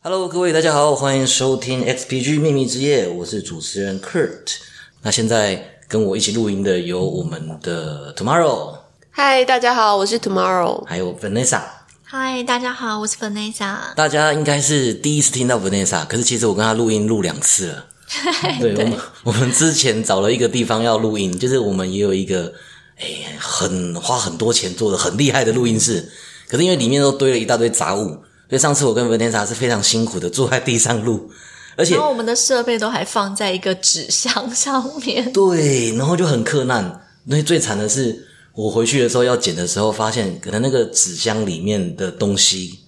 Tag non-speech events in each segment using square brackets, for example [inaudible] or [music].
Hello，各位大家好，欢迎收听 XPG 秘密之夜，我是主持人 Kurt。那现在跟我一起录音的有我们的 Tomorrow，嗨，大家好，我是 Tomorrow。还有 Vanessa。嗨，大家好，我是 Vanessa。大家应该是第一次听到 Vanessa，可是其实我跟她录音录两次了。[laughs] 对，我们 [laughs] 我们之前找了一个地方要录音，就是我们也有一个哎很花很多钱做的很厉害的录音室，可是因为里面都堆了一大堆杂物，所以上次我跟 Vanessa 是非常辛苦的坐在地上录，而且然后我们的设备都还放在一个纸箱上面。[laughs] 对，然后就很困难。那最惨的是，我回去的时候要剪的时候，发现可能那个纸箱里面的东西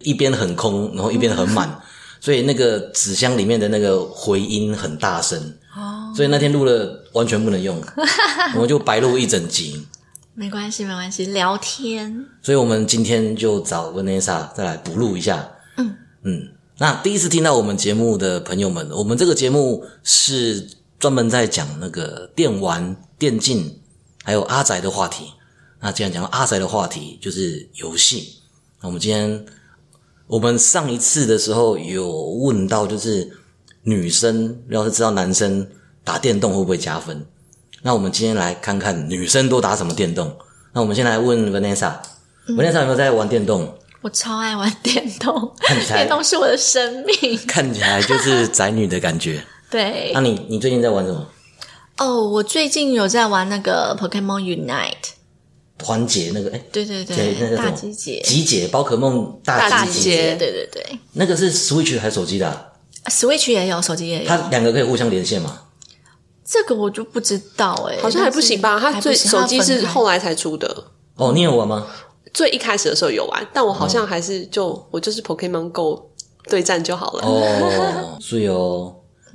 一边很空，然后一边很满，所以那个纸箱里面的那个回音很大声。哦，所以那天录了完全不能用，我们就白录一整集。没关系，没关系，聊天。所以我们今天就找 Vanessa 再来补录一下。嗯嗯，那第一次听到我们节目的朋友们，我们这个节目是专门在讲那个电玩、电竞，还有阿宅的话题。那既然讲到阿宅的话题，就是游戏。那我们今天，我们上一次的时候有问到，就是女生要是知道男生打电动会不会加分？那我们今天来看看女生都打什么电动。那我们先来问 Vanessa，Vanessa、有没有在玩电动？我超爱玩电动，看起来电动是我的生命。看起来就是宅女的感觉。[laughs] 对那，你你最近在玩什么？哦，我最近有在玩那个 Pokemon Unite。团结那个哎，对对对，那个什么集结，集结宝可梦大大集集结，对对对那个是 Switch 还是手机的啊、，Switch 也有，手机也有。它两个可以互相连线吗？这个我就不知道哎，好像还不行吧？它最手机是后来才出的，哦，你有玩吗？最一开始的时候有玩，但我好像还是就我就是 Pokemon Go 对战就好了。哦，所以哦，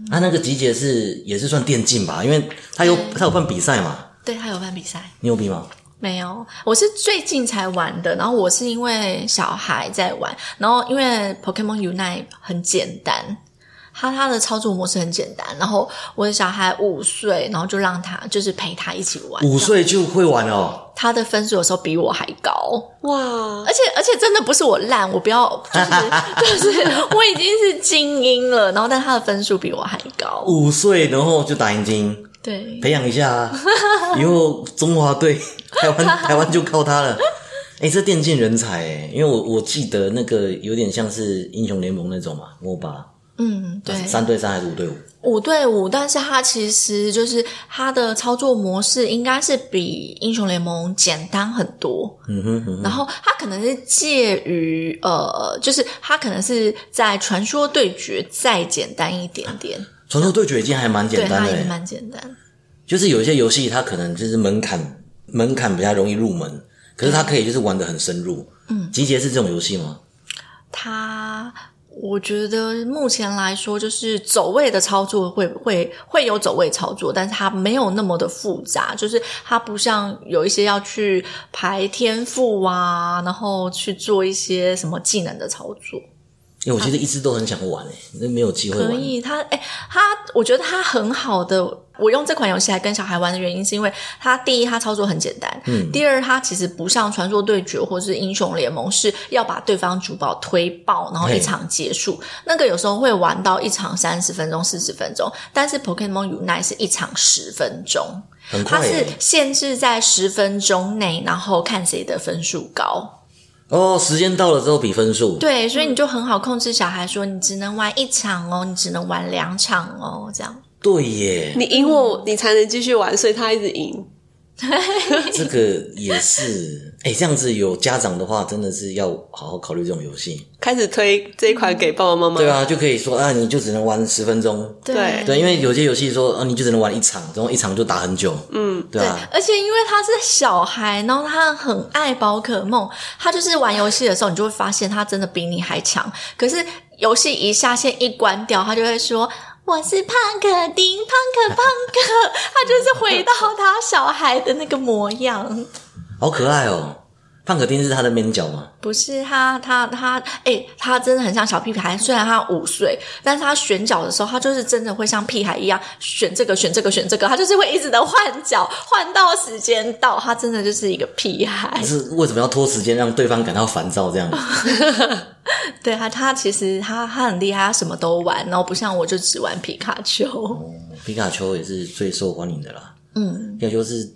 它那个集结是也是算电竞吧？因为它有它有办比赛嘛，对，它有办比赛。你有比吗？没有，我是最近才玩的。然后我是因为小孩在玩，然后因为 Pokemon Unite 很简单，它它的操作模式很简单。然后我的小孩五岁，然后就让他就是陪他一起玩。五岁就会玩哦，他的分数有时候比我还高，哇，而且而且真的不是我烂，我不要就是 [laughs] 就是我已经是精英了，然后但他的分数比我还高。五岁然后就打眼睛，对，培养一下啊，[laughs] 以后中华队 [laughs] 台湾台湾就靠他了。哎、这电竞人才哎，因为我我记得那个有点像是英雄联盟那种嘛，MOBA，嗯，对，三对三还是五对五？五对五，但是它其实就是它的操作模式应该是比英雄联盟简单很多。嗯哼嗯哼，然后它可能是介于呃，就是它可能是在传说对决再简单一点点，传说对决已经还蛮简，单的欸，它也蛮简单。就是有一些游戏它可能就是门槛门槛比较容易入门，可是它可以就是玩的很深入。嗯，集结是这种游戏吗？它我觉得目前来说，就是走位的操作会会会有走位操作，但是它没有那么的复杂，就是它不像有一些要去排天赋啊，然后去做一些什么技能的操作。因为我其实一直都很想玩诶，那没有机会玩。可以，它哎，它我觉得它很好的。我用这款游戏来跟小孩玩的原因，是因为它第一，它操作很简单；嗯，第二，它其实不像传说对决或是英雄联盟是要把对方主宝推爆，然后一场结束。那个有时候会玩到一场三十分钟、四十分钟，但是 Pokemon Unite 是一场十分钟，很它是限制在十分钟内，然后看谁的分数高。哦，时间到了之后比分数。对，所以你就很好控制小孩，说你只能玩一场哦，你只能玩两场哦，这样。对耶，你赢我，你才能继续玩，所以他一直赢。[laughs] 这个也是，哎，这样子有家长的话，真的是要好好考虑这种游戏。开始推这一款给爸爸妈妈。对啊，就可以说啊，你就只能玩十分钟。对对，因为有些游戏说啊，你就只能玩一场，然后一场就打很久。嗯，对啊，而且因为他是小孩，然后他很爱宝可梦，他就是玩游戏的时候，你就会发现他真的比你还强。可是游戏一下线一关掉，他就会说。我是胖可丁，胖可胖可，他就是回到他小孩的那个模样。好可爱哦。胖可丁是他的面角吗？不是他，他他，哎、他真的很像小屁孩。虽然他五岁，但是他选角的时候，他就是真的会像屁孩一样选这个选这个选这个，他就是会一直的换角，换到时间到，他真的就是一个屁孩可。是 [laughs] 为什么要拖时间让对方感到烦躁这样？[laughs] [laughs] 对他，他其实他他很厉害，他什么都玩，然后不像我就只玩皮卡丘。皮卡丘也是最受欢迎的啦。嗯，皮卡丘是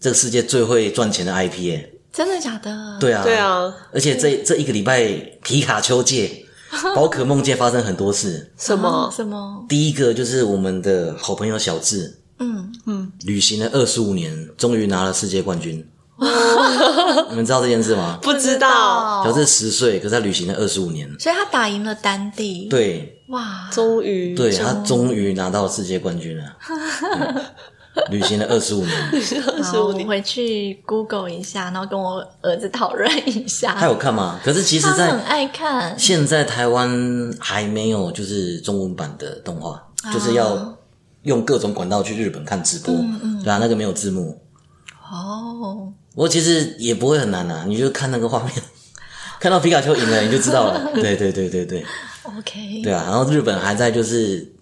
这个世界最会赚钱的 IP 耶。真的假的？对啊，对。啊，而且这这一个礼拜，皮卡丘界、[laughs] 宝可梦界发生很多事。什么？什么？第一个就是我们的好朋友小智，嗯嗯，旅行了二十五年，终于拿了世界冠军。[laughs] 你们知道这件事吗？[laughs] 不知道，小智十岁，可是他旅行了二十五年。所以他打赢了丹帝。，对，哇，终于对他终于拿到世界冠军了。嗯 [laughs] 旅行了二十五年，二十五年回去 Google 一下，然后跟我儿子讨论一下。他有看吗？可是其实，在他很爱看。现在台湾还没有就是中文版的动画，就是要用各种管道去日本看直播，对啊，那个没有字幕。哦，不过其实也不会很难啊，你就看那个画面，[laughs] 看到皮卡丘赢了你就知道了。[laughs] 对对对对对 OK，对啊！然后日本还在就是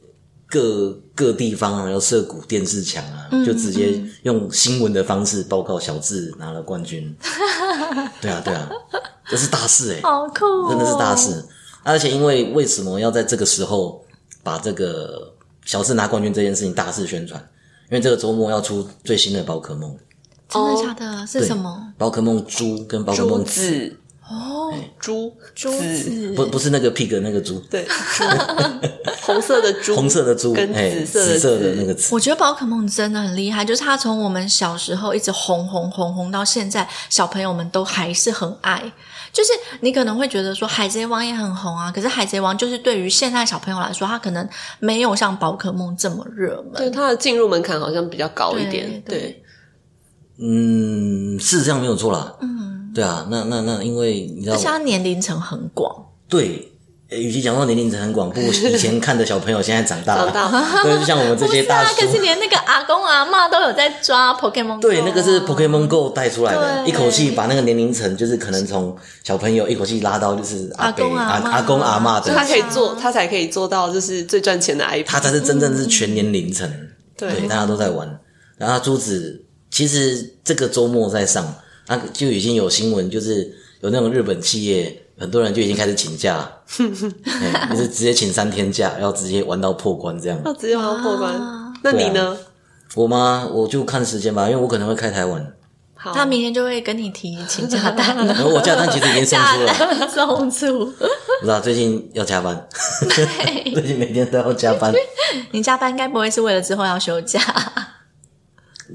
各各地方啊，要设股电视墙啊，就直接用新闻的方式报告小智拿了冠军。对啊对啊，这是大事哎、[laughs] 好酷、哦，真的是大事。而且因为为什么要在这个时候把这个小智拿冠军这件事情大肆宣传？因为这个周末要出最新的宝可梦，真的假的？是什么？宝可梦猪跟宝可梦紫，子。哦，猪猪子。不不是那个 pig 那个猪，对，珠 [laughs] 红色的猪，红色的猪，跟哎，紫色的紫色的那个紫，我觉得宝可梦真的很厉害，就是它从我们小时候一直红红红红到现在，小朋友们都还是很爱。就是你可能会觉得说海贼王也很红啊，可是海贼王就是对于现在小朋友来说，它可能没有像宝可梦这么热门。对它的进入门槛好像比较高一点，对。对，嗯，是这样没有错啦。嗯，对啊，那那那，因为你知道而且，它年龄层很广，对，呃与其讲说年龄层很广，不如 [laughs] 以前看的小朋友现在长大了，长大。[laughs] 对，就像我们这些大叔。啊，可是连那个阿公阿妈都有在抓 Pokemon，对，Go 那个是 Pokemon Go 带出来的，一口气把那个年龄层，就是可能从小朋友一口气拉到就是阿伯、阿公阿公阿妈的，他，可以做，他才可以做到就是最赚钱的 IP，他才是真正是全年龄层，对。对，大家都在玩。然后珠子其实这个周末在上，那就已经有新闻，就是有那种日本企业，很多人就已经开始请假，[laughs] 哎就是直接请三天假，要直接玩到破关这样。要直接玩到破关啊。那你呢？我吗？我就看时间吧，因为我可能会开台湾，好，他明天就会跟你提请假单了，[laughs] 然后我假单其实已经送假出 [laughs] 送出。不知道最近要加班，最近每天都要加班，你加班该不会是为了之后要休假？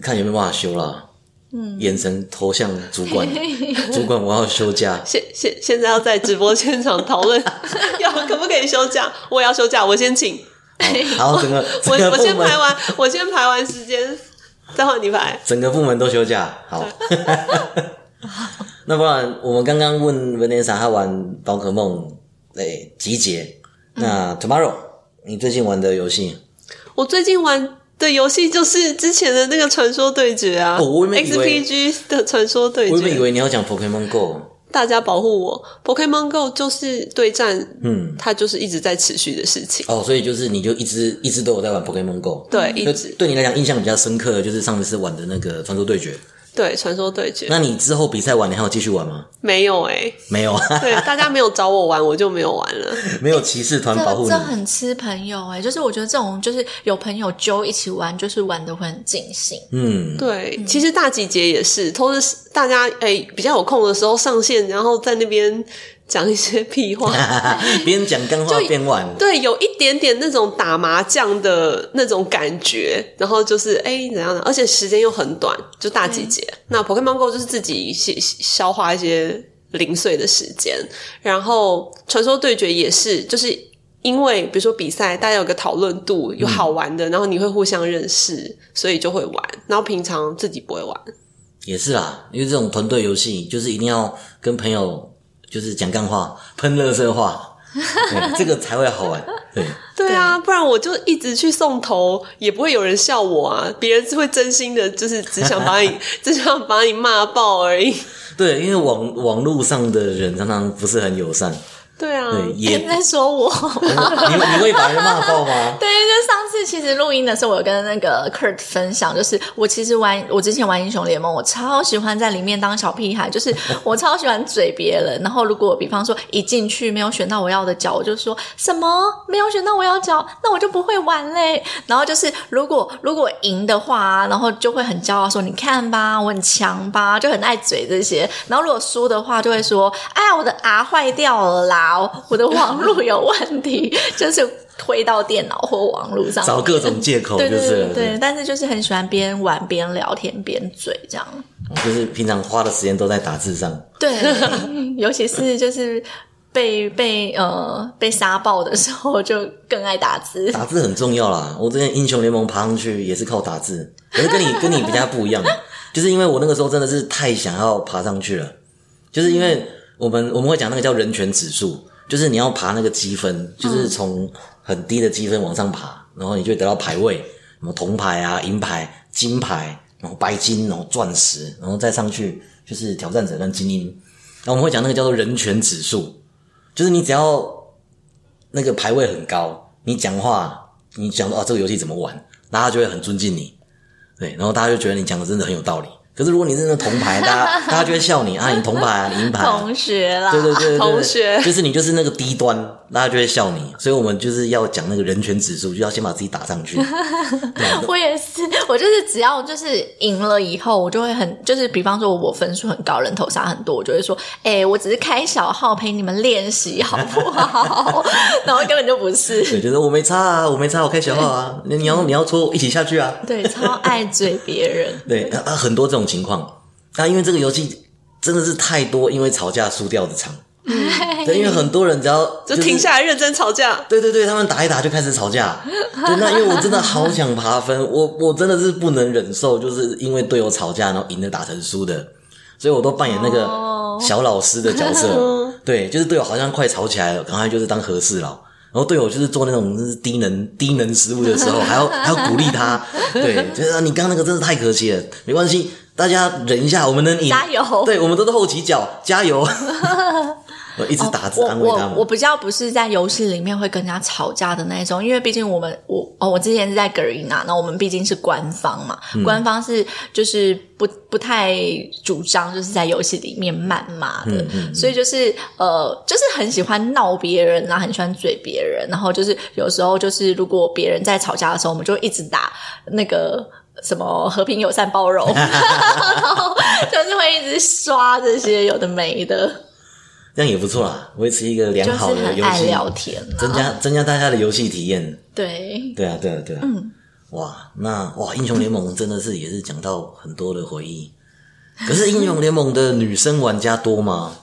看有没有办法休啦。嗯，眼神投向主管，[laughs] 主管我要休假。现现现在要在直播现场讨论 [laughs] 要可不可以休假，我也要休假，我先请，好，[laughs] 整个我我先排完，我先排完时间，再换你排。整个部门都休假。好，那不然我们刚刚问 Vanessa 她玩宝可梦，诶，集结。那 Tomorrow，你最近玩的游戏？我最近玩的游戏就是之前的那个传说对决啊，XPG 的传说对决我以决，为你要讲 Pokemon Go，大家保护我。Pokemon Go 就是对战，嗯，它就是一直在持续的事情。哦，所以就是你就一直一直都有在玩 Pokemon Go。对，一直对你来讲印象比较深刻的就是上一次玩的那个传说对决。对传说对决那你之后比赛完，你还有继续玩吗？没有哎、[laughs] 没有，对，大家没有找我玩，我就没有玩了。[laughs] 没有骑士团保护你这这。很吃朋友哎、就是我觉得这种就是有朋友揪一起玩，就是玩的会很尽兴。嗯，对，其实大集结也是，都是大家哎、比较有空的时候上线，然后在那边讲一些屁话。[laughs] 边讲干话边玩。对，有一点点那种打麻将的那种感觉，然后就是哎怎样的，而且时间又很短，就大集结。那 Pokemon Go 就是自己消消化一些零碎的时间，然后传说对决也是，就是因为比如说比赛，大家有个讨论度，有好玩的，然后你会互相认识，所以就会玩。然后平常自己不会玩，也是啦，因为这种团队游戏就是一定要跟朋友就是讲干话、喷乐色话，这个才会好玩。对，[laughs] 对啊，不然我就一直去送头，也不会有人笑我啊。别人是会真心的，就是只想把你，[laughs] 只想把你骂爆而已。[laughs] 对，因为网网络上的人常常不是很友善，对啊，对，也你在说我？你你会把人骂爆吗？[laughs] 对，就上次其实录音的时候，我有跟那个 Kurt 分享，就是我其实玩我之前玩英雄联盟，我超喜欢在里面当小屁孩，就是我超喜欢嘴别人。然后如果比方说一进去没有选到我要的角，我就说什么没有选到我要角，那我就不会玩嘞。然后就是如果如果赢的话，然后就会很骄傲说你看吧，我很强吧，就很爱嘴这些。然后如果输的话，就会说哎呀我的牙坏掉了啦，我的网络有问题，就是。推到电脑或网络上，找各种借口，对对就是对对，但是就是很喜欢边玩边聊天边嘴这样。就是平常花的时间都在打字上。对，[laughs] 尤其是就是被被呃被杀爆的时候，就更爱打字。打字很重要啦。我之前英雄联盟爬上去也是靠打字，可是跟你 [laughs] 跟你比较不一样，就是因为我那个时候真的是太想要爬上去了，就是因为我们我们会讲那个叫人权指数，就是你要爬那个积分，就是从很低的积分往上爬，然后你就会得到排位，什么铜牌啊、银牌、金牌，然后白金，然后钻石，然后再上去就是挑战者跟精英。那我们会讲那个叫做人权指数，就是你只要那个排位很高，你讲话你讲啊这个游戏怎么玩，大家就会很尊敬你，对，然后大家就觉得你讲的真的很有道理。可是如果你是那铜牌，大家 [laughs] 大家就会笑你啊，你铜牌啊，你银牌啊，同学啦，对对对对，同学。就是你就是那个低端，大家就会笑你，所以我们就是要讲那个人权指数，就要先把自己打上去。[laughs] 我也是，我就是只要就是赢了以后，我就会很就是，比方说我分数很高，人头杀很多，我就会说，哎、我只是开小号陪你们练习，好不好？[laughs] 然后根本就不是，对，就是我没差啊，我没差，我开小号啊，你 [laughs] 你要你要戳一起下去啊。对，超爱嘴别人，对啊，啊很多这种情况。那因为这个游戏真的是太多，因为吵架输掉的场。[laughs] 对，因为很多人只要就是停下来认真吵架。对对对，他们打一打就开始吵架。[laughs] 对，那因为我真的好想爬分，我我真的是不能忍受，就是因为队友吵架，然后赢的打成输的，所以我都扮演那个小老师的角色。[laughs] 对，就是队友好像快吵起来了，赶快就是当和事佬。然后队友就是做那种就是低能低能失误的时候，还要还要鼓励他。对，就是啊你刚刚那个真的太可惜了，没关系，大家忍一下，我们能赢，加油对，我们都是后起脚，加油。我一直打字我安慰他们。我我比较不是在游戏里面会跟人家吵架的那一种，因为毕竟我们我哦，我之前是在格瑞娜，那我们毕竟是官方嘛，嗯官方是就是不不太主张就是在游戏里面谩骂的，嗯所以就是呃，就是很喜欢闹别人啊，很喜欢嘴别人，然后就是有时候就是如果别人在吵架的时候，我们就一直打那个。什么和平友善包容，[laughs] 然后就是会一直刷这些有的没的，这样也不错啦，维持一个良好的游戏，聊天啊。增加增加大家的游戏体验。对，对啊，对啊，对啊。嗯，哇，那哇，英雄联盟真的是也是讲到很多的回忆。可是英雄联盟的女生玩家多吗？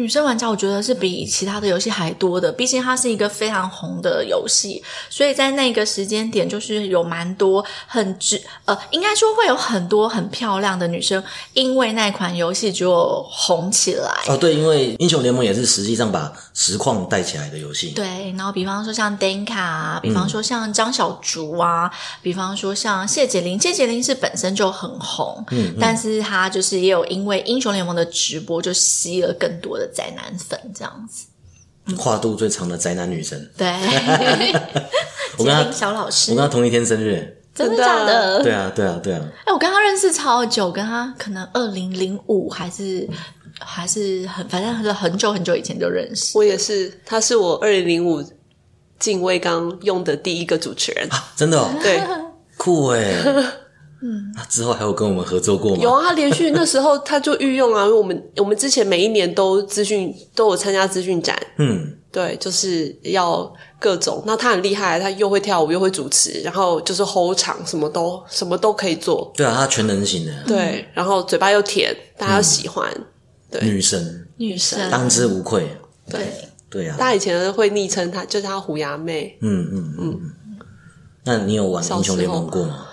女生玩家我觉得是比其他的游戏还多的，毕竟它是一个非常红的游戏，所以在那个时间点，就是有蛮多很直呃，应该说会有很多很漂亮的女生，因为那款游戏就红起来。哦，对，因为英雄联盟也是实际上把实况带起来的游戏。对，然后比方说像 Danka 啊，比方说像张小竹啊，比方说像谢洁玲，谢洁玲是本身就很红，嗯，但是她就是也有因为英雄联盟的直播就吸了更多的宅男粉这样子。跨度最长的宅男女神，对，[laughs] 我跟小老师我跟她同一天生日。真的假的？对啊，对啊，对啊。哎，我跟他认识超久，跟他可能二零零五还是还是很，反正是很久很久以前就认识。我也是，他是我二零零五进威刚用的第一个主持人。真的哦，对，酷哎。[laughs] 嗯，那之后还有跟我们合作过吗？有啊，他连续那时候他就御用啊，因为我们我们之前每一年都资讯都有参加资讯展，嗯，对，就是要各种。那他很厉害，他又会跳舞，又会主持，然后就是 hold 场，什么都什么都可以做。对啊，他全能型的对，然后嘴巴又甜，大家又喜欢。对女神，女神当之无愧。对，对啊，大家以前会昵称他，就是她虎牙妹。嗯嗯嗯。那你有玩英雄联盟过吗？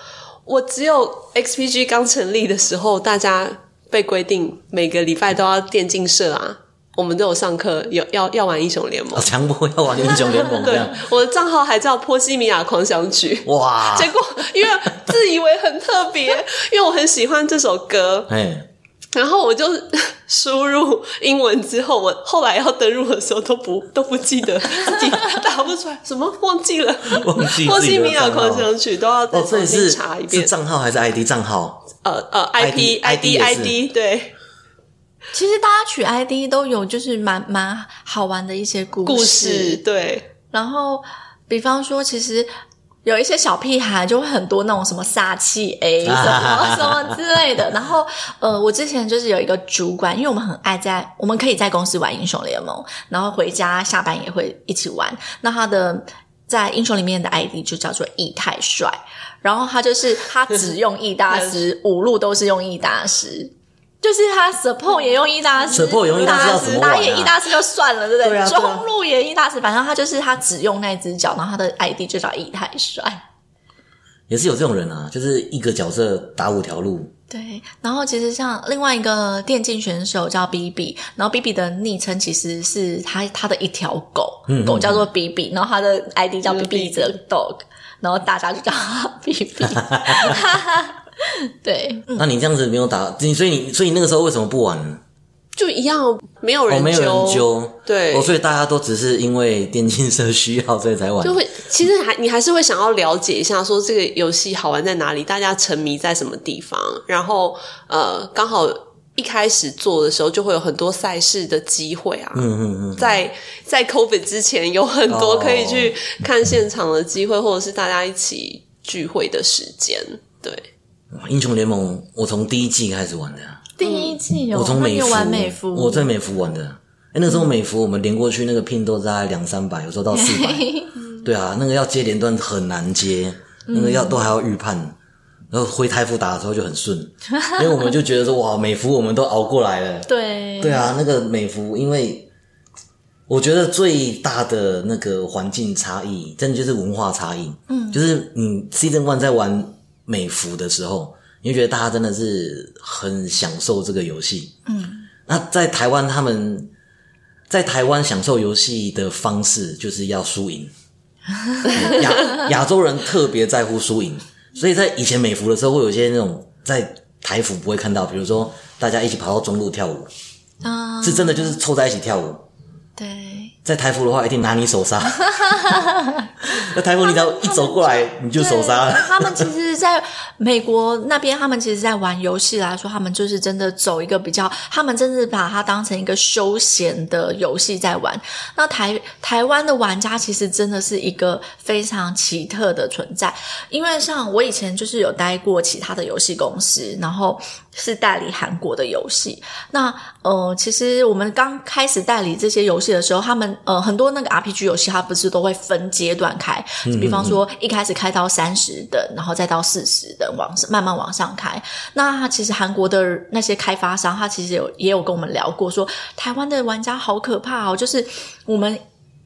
我只有 XPG 刚成立的时候，大家被规定每个礼拜都要电竞社啊，我们都有上课，有要要玩英雄联盟哦，。强迫要玩英雄联盟 [laughs] 对样，，我的账号还叫波西米亚狂想曲。哇！结果因为自以为很特别，因为我很喜欢这首歌，哎，然后我就输入英文之后，我后来要登录的时候都不都不记得自己打不出来，什么忘记了，忘记米亚狂想曲都要再哦，所重新以是是查一遍。账号还是 ID 账号？呃呃，IP ID ID 也是。ID 对。其实大家取 ID 都有就是蛮蛮好玩的一些故故事对，然后比方说，其实有一些小屁孩就会很多那种什么撒气 A 什么什么之类的。然后呃，我之前就是有一个主管，因为我们很爱在我们可以在公司玩英雄联盟，然后回家下班也会一起玩。那他的在英雄里面的 ID 就叫做易太帅，然后他就是他只用易大师，[laughs] 五路都是用易大师。就是他 support 也用一大师 support 也用一大师要怎么玩啊打野一大师就算了，对不对？中路也一大师，反正他就是他只用那只脚，然后他的 ID 就叫易太帅。也是有这种人啊，就是一个角色打五条路，对，然后其实像另外一个电竞选手叫 B B，然后 B B 的昵称其实是他他的一条狗，嗯狗叫做 B B，然后他的 ID 叫就是 B B the dog，然后大家就叫他 B B。[laughs] [laughs] [laughs] 对，那你这样子没有打，你所以你所以那个时候为什么不玩呢？就一样没有哦，人没有人揪，对哦，所以大家都只是因为电竞社需要所以才玩就。会其实还你还是会想要了解一下，说这个游戏好玩在哪里，大家沉迷在什么地方，然后呃，刚好一开始做的时候就会有很多赛事的机会啊。嗯嗯嗯，在在 COVID 之前，有很多哦可以去看现场的机会，或者是大家一起聚会的时间。对，英雄联盟我从第一季开始玩的啊，第一季有我从美服美服，我在美服玩的。哎，那时候美服我们连过去那个拼都大概两三百，有时候到四百。[laughs] 对啊，那个要接连段很难接，那个要都还要预判。然后回台服打的时候就很顺，[laughs] 因为我们就觉得说哇，美服我们都熬过来了。[laughs] 对对啊，那个美服，因为我觉得最大的那个环境差异，真的就是文化差异。嗯，就是你 Season One 在玩美服的时候，你会觉得大家真的是很享受这个游戏。嗯，那在台湾，他们在台湾享受游戏的方式就是要输赢。[laughs] 嗯亚亚洲人特别在乎输赢，所以在以前美服的时候，会有一些那种在台服不会看到，比如说大家一起跑到中路跳舞，啊，是真的就是凑在一起跳舞。对。在台服的话，一定拿你手杀。[laughs] 那台服你只要一走过来，你就手杀了。他们其实在美国那边，他们其实，在玩游戏来说，他们就是真的走一个比较，他们真的把它当成一个休闲的游戏在玩。那台台湾的玩家其实真的是一个非常奇特的存在，因为像我以前就是有待过其他的游戏公司，然后是代理韩国的游戏。那呃，其实我们刚开始代理这些游戏的时候，他们呃很多那个 RPG 游戏，它不是都会分阶段开，比方说一开始开到三十等，然后再到四十等，往慢慢往上开。那其实韩国的那些开发商，他其实有也有跟我们聊过说台湾的玩家好可怕哦，就是我们。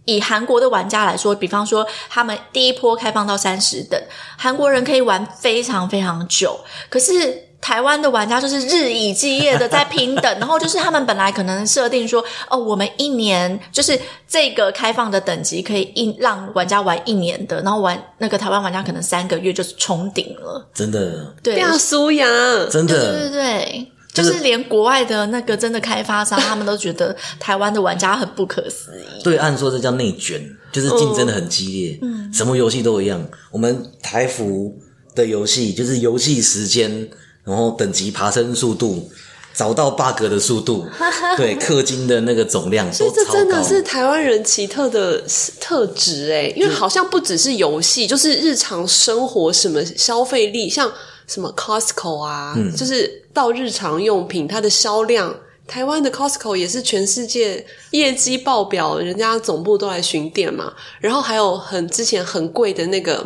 以韩国的玩家来说，比方说他们第一波开放到三十等，韩国人可以玩非常非常久，可是台湾的玩家就是日以继夜的在拼等，然后就是他们本来可能设定说，哦，我们一年就是这个开放的等级可以一让玩家玩一年的，然后玩那个台湾玩家可能三个月就是冲顶了，真的，对，变苏阳，真的对对的，对。这个就是连国外的那个真的开发商，他们都觉得台湾的玩家很不可思议。对按说这叫内卷，就是竞争的很激烈。嗯，什么游戏都一样。我们台服的游戏就是游戏时间，然后等级爬升速度，找到 bug 的速度，[laughs] 对氪金的那个总量所以这真的。是台湾人奇特的特质哎，因为好像不只是游戏，就是日常生活什么消费力，像什么 Costco 啊，嗯就是到日常用品它的销量。台湾的 Costco 也是全世界业绩爆表，人家总部都来巡店嘛。然后还有很之前很贵的那个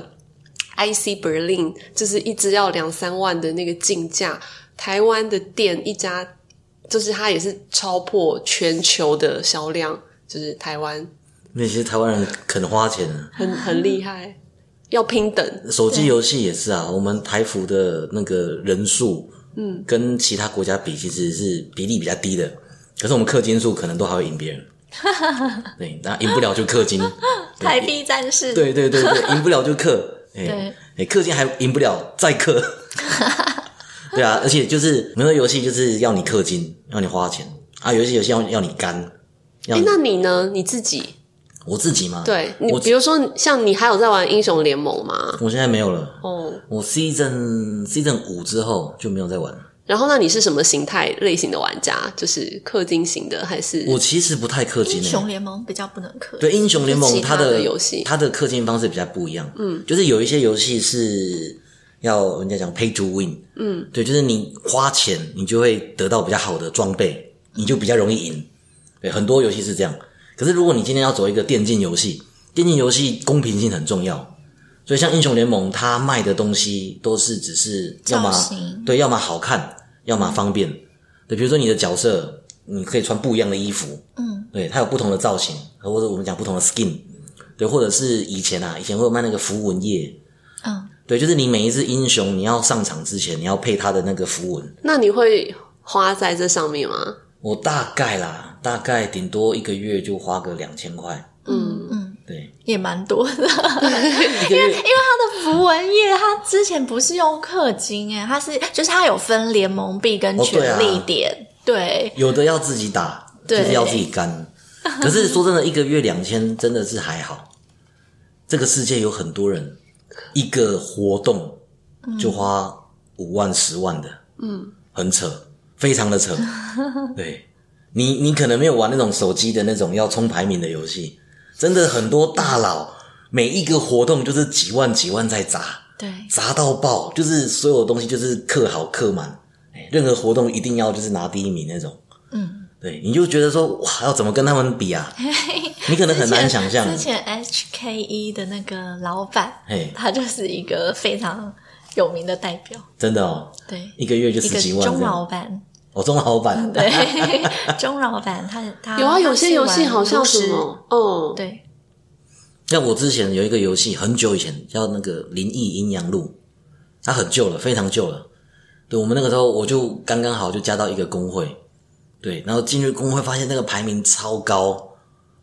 IC Berlin，就是一只要两三万的那个进价，台湾的店一家就是它也是超破全球的销量，就是台湾那些台湾人肯花钱啊，很很厉害，要拼等。手机游戏也是啊。我们台服的那个人数，嗯，跟其他国家比，其实是比例比较低的。可是我们氪金数可能都还会赢别人。[laughs] 对，那赢不了就氪金。[laughs] 对台币战士，对对对对，赢不了就氪，哎、对哎，氪金还赢不了，再氪。[laughs] 对啊，而且就是很多游戏就是要你氪金，要你花钱啊，有一些游戏要要你干。要哎、你那你呢？你自己？我自己吗？对你，比如说像你还有在玩英雄联盟吗？我现在没有了。哦，我 season season 五之后就没有再玩了。然后那你是什么形态类型的玩家？就是氪金型的，还是我其实不太氪金英、雄联盟比较不能氪，对英雄联盟它的游戏它的氪金方式比较不一样。嗯，就是有一些游戏是要人家讲 pay to win。嗯，对，就是你花钱，你就会得到比较好的装备，你就比较容易赢。对，很多游戏是这样。可是如果你今天要走一个电竞游戏，电竞游戏公平性很重要。所以像英雄联盟，它卖的东西都是只是要么对，要么好看，要么方便。对，比如说你的角色，你可以穿不一样的衣服，嗯，对，它有不同的造型，或者我们讲不同的 skin，对，或者是以前啊，以前会有卖那个符文页，嗯，对，就是你每一只英雄你要上场之前，你要配它的那个符文。那你会花在这上面吗？我大概啦，大概顶多一个月就花个两千块，嗯嗯，对，也蛮多的。[laughs] 因为因为他的符文页它之前不是用氪金哎，它是就是它有分联盟币跟权力点，对。有的要自己打，就对是要自己干。[laughs] 可是说真的，一个月两千真的是还好。这个世界有很多人，一个活动就花五万、十万的，嗯，很扯，非常的扯。[laughs] 对。你，你可能没有玩那种手机的那种要冲排名的游戏，真的很多大佬每一个活动就是几万几万在砸。对，砸到爆，就是所有东西就是刻好刻满，哎任何活动一定要就是拿第一名那种。嗯，对，你就觉得说哇，要怎么跟他们比啊？[laughs] 你可能很难想象之。前 HKE 的那个老板嘿，他就是一个非常有名的代表，真的哦，对，一个月就十几万钟。老板，哦，钟老板，[laughs] 对，[laughs] 钟老板他他有啊，有些游戏好像炉石什么，嗯，对，像我之前有一个游戏，很久以前叫那个《灵异阴阳路》，它很旧了，非常旧了。对我们那个时候，我就刚刚好就加到一个工会，对，然后进入工会发现那个排名超高，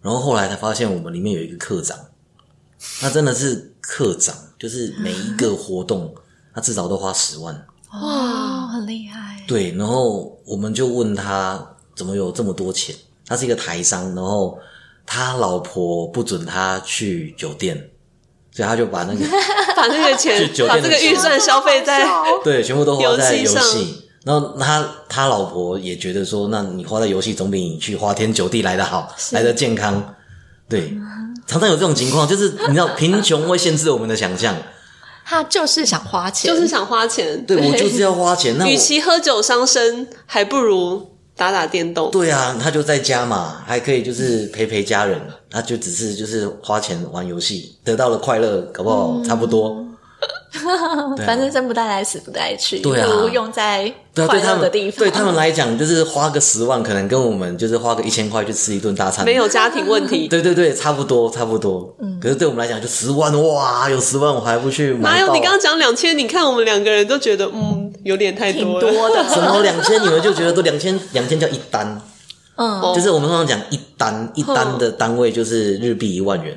然后后来才发现我们里面有一个课长，那真的是课长，就是每一个活动他至少都花十万，哇，很厉害，对，然后我们就问他怎么有这么多钱，他是一个台商，然后他老婆不准他去酒店，所以他就把那个。[laughs] 把那个钱去酒，把店的钱这个预算消费在对，全部都花在游游戏上戏。然后他他老婆也觉得说，那你花在游戏总比你去花天酒地来的好，来的健康。对，常常有这种情况，就是你知道，贫穷会限制我们的想象。他就是想花钱，就是想花钱。对我就是要花钱，那与其喝酒伤身，还不如打打电动。对啊，他就在家嘛，还可以就是陪陪家人，他就只是就是花钱玩游戏，得到了快乐，搞不好差不多。[laughs] 反正生不带来，死不带去，对啊不如用在快对他们乐的地方。对他们来讲，就是花个十万，可能跟我们就是花个一千块去吃一顿大餐，没有家庭问题，[laughs] 对对对，差不多差不多。嗯，可是对我们来讲，就十万哇，有十万我还不去？哪有？你刚刚讲两千，你看我们两个人都觉得嗯有点太多了。多的，什么两千？你们就觉得都两千，两千叫一单，嗯，哦就是我们通常讲一单，一单的单位就是日币一万元。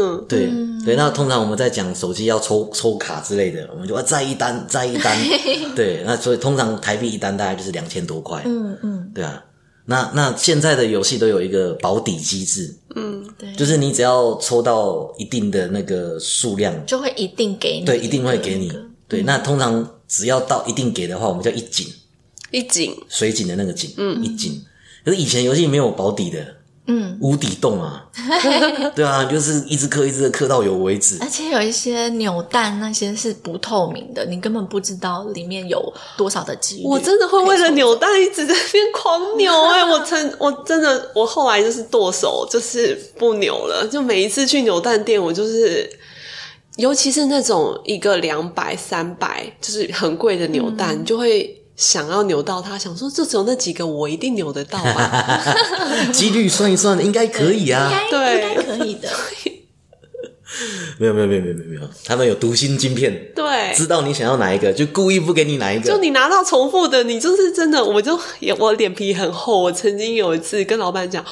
嗯，对、对，那通常我们在讲手机要抽抽卡之类的，我们就要再一单再一单。[laughs] 对，那所以通常台币一单大概就是两千多块。嗯嗯，对啊，那那现在的游戏都有一个保底机制，嗯对，就是你只要抽到一定的那个数量，就会一定给你，对，一定会给你。对，那通常只要到一定给的话，我们叫一井，一井水井的那个井，嗯，一井。可是以前游戏没有保底的，嗯，无底洞啊，[laughs] 对啊，就是一直磕一直磕到有为止。而且有一些扭蛋那些是不透明的，你根本不知道里面有多少的几率。我真的会为了扭蛋一直在那边狂扭 [laughs] 哎、我曾我真的我后来就是剁手，就是不扭了。就每一次去扭蛋店，我就是，尤其是那种一个两百、三百，就是很贵的扭蛋，你就会。想要扭到他，想说就只有那几个，我一定扭得到吧？[laughs] 几率算一算，应该可以应啊。该对应该可以的。没有没有没有没有没有没有，他们有读心晶片，对，知道你想要哪一个，就故意不给你哪一个。就你拿到重复的，你就是真的，我就也我脸皮很厚。我曾经有一次跟老板讲，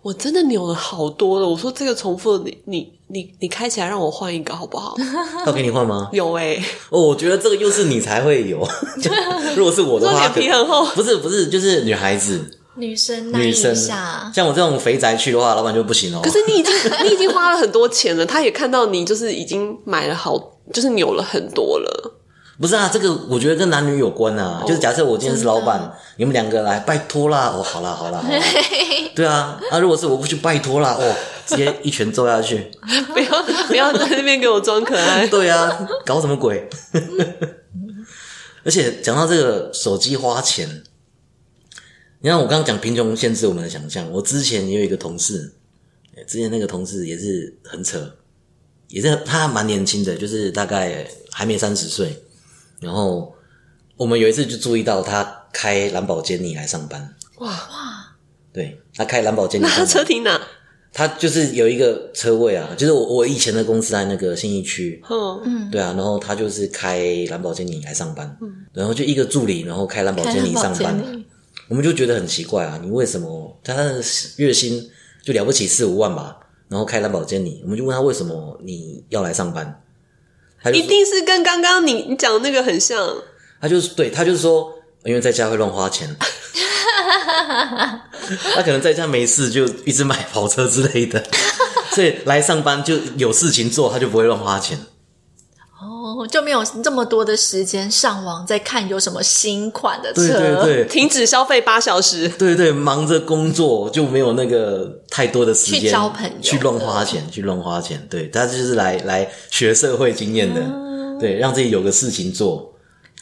我真的扭了好多了。我说这个重复的，你你你你开起来让我换一个好不好？[laughs] 要给你换吗？有哎、哦，我觉得这个又是你才会有。[laughs] 如果是我的话，脸皮很厚不是不是，就是女孩子，女生耐一女生，像我这种肥宅去的话，老板就不行哦。可是你已经你已经花了很多钱了，他也看到你就是已经买了好，就是扭了很多了。不是啊，这个我觉得跟男女有关哦啊。就是假设我今天是老板，你们两个来，拜托啦，哦，好啦好啦好啦，[laughs] 对啊，啊，如果是我不去拜托啦，哦，直接一拳揍下去，[laughs] 不要不要在那边给我装可爱。[laughs] 对啊，搞什么鬼？[laughs] 而且讲到这个手机花钱，你看我刚刚讲贫穷限制我们的想象，我之前也有一个同事，之前那个同事也是很扯，也是他蛮年轻的，就是大概还没三十岁，然后我们有一次就注意到他开兰博基尼来上班，哇哇！对他开兰博基尼那他车停哪？他就是有一个车位啊，就是我我以前的公司在那个信义区，嗯，对啊，然后他就是开兰博基尼来上班，嗯。然后就一个助理，然后开兰博基尼上班。我们就觉得很奇怪啊，你为什么他的月薪就了不起四五万吧，然后开兰博基尼，我们就问他为什么你要来上班，他一定是跟刚刚你你讲的那个很像。他就是对他就是说，因为在家会乱花钱，[laughs] [laughs] 他可能在家没事就一直买跑车之类的，[laughs] 所以来上班就有事情做，他就不会乱花钱。哦，就没有这么多的时间上网在看有什么新款的车。对对对，停止消费八小时，对对，忙着工作就没有那个太多的时间去交朋友去乱花钱，去乱花钱。对，他就是来来学社会经验的，对，让自己有个事情做，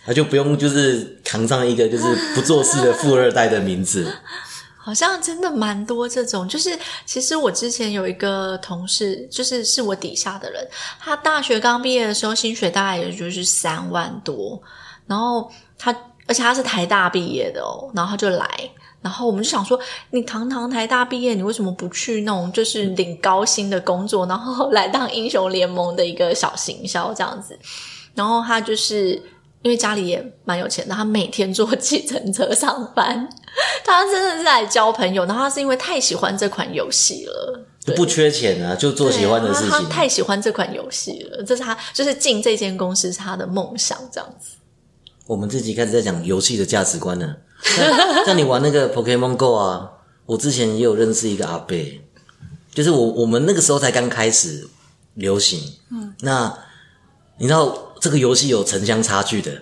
他就不用就是扛上一个就是不做事的富二代的名字。[laughs] 好像真的蛮多这种，就是其实我之前有一个同事，就是是我底下的人，他大学刚毕业的时候，薪水大概也就是三万多，然后他而且他是台大毕业的哦，然后他就来。然后我们就想说，你堂堂台大毕业，你为什么不去那种就是领高薪的工作，然后来当英雄联盟的一个小行销这样子？然后他就是因为家里也蛮有钱的，他每天坐计程车上班。[laughs] 他真的是来交朋友，然后他是因为太喜欢这款游戏了，就不缺钱啊，就做喜欢的事对啊他情。太喜欢这款游戏了，这是他就是进这间公司是他的梦想，这样子。我们自己开始在讲游戏的价值观呢。像 [laughs] 像你玩那个 Pokemon Go 啊，我之前也有认识一个阿贝，就是我我们那个时候才刚开始流行。嗯，那你知道这个游戏有城乡差距的，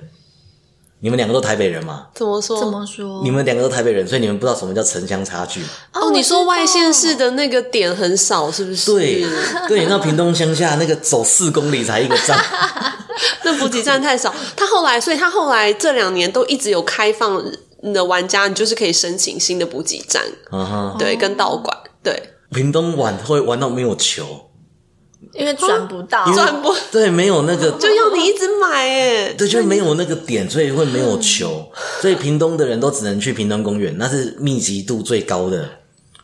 你们两个都台北人嘛？怎么说？怎么说？你们两个都台北人，所以你们不知道什么叫城乡差距。哦，你说外县市的。的那个点很少，是不是？对对，那屏东乡下那个走四公里才一个站，[laughs] 那补给站太少。他后来，所以他后来这两年都一直有开放你的玩家，你就是可以申请新的补给站，嗯哼，对，跟道馆，对，屏东玩会玩到没有球，因为赚不到，转不对，没有那个 [laughs] 就要你一直买哎。对，就没有那个点，所以会没有球，[laughs] 所以屏东的人都只能去屏东公园，那是密集度最高的。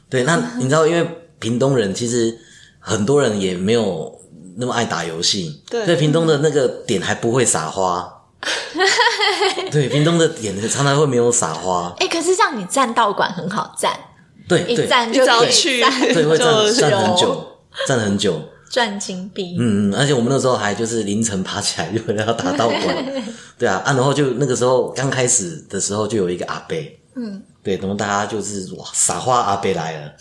对，那 [laughs] 你知道，因为屏东人其实很多人也没有那么爱打游戏，对。所以屏东的那个点还不会撒花。对，屏东的点常常会没有撒花，哎、可是像你站道馆很好站，对对。一站就可以去站对，会站站很久，站很久。赚金币。嗯，嗯，而且我们那时候还就是凌晨爬起来就为要打道馆，[laughs] 对啊，啊，然后就那个时候刚开始的时候就有一个阿伯，嗯，对，然后大家就是哇，撒花阿伯来了，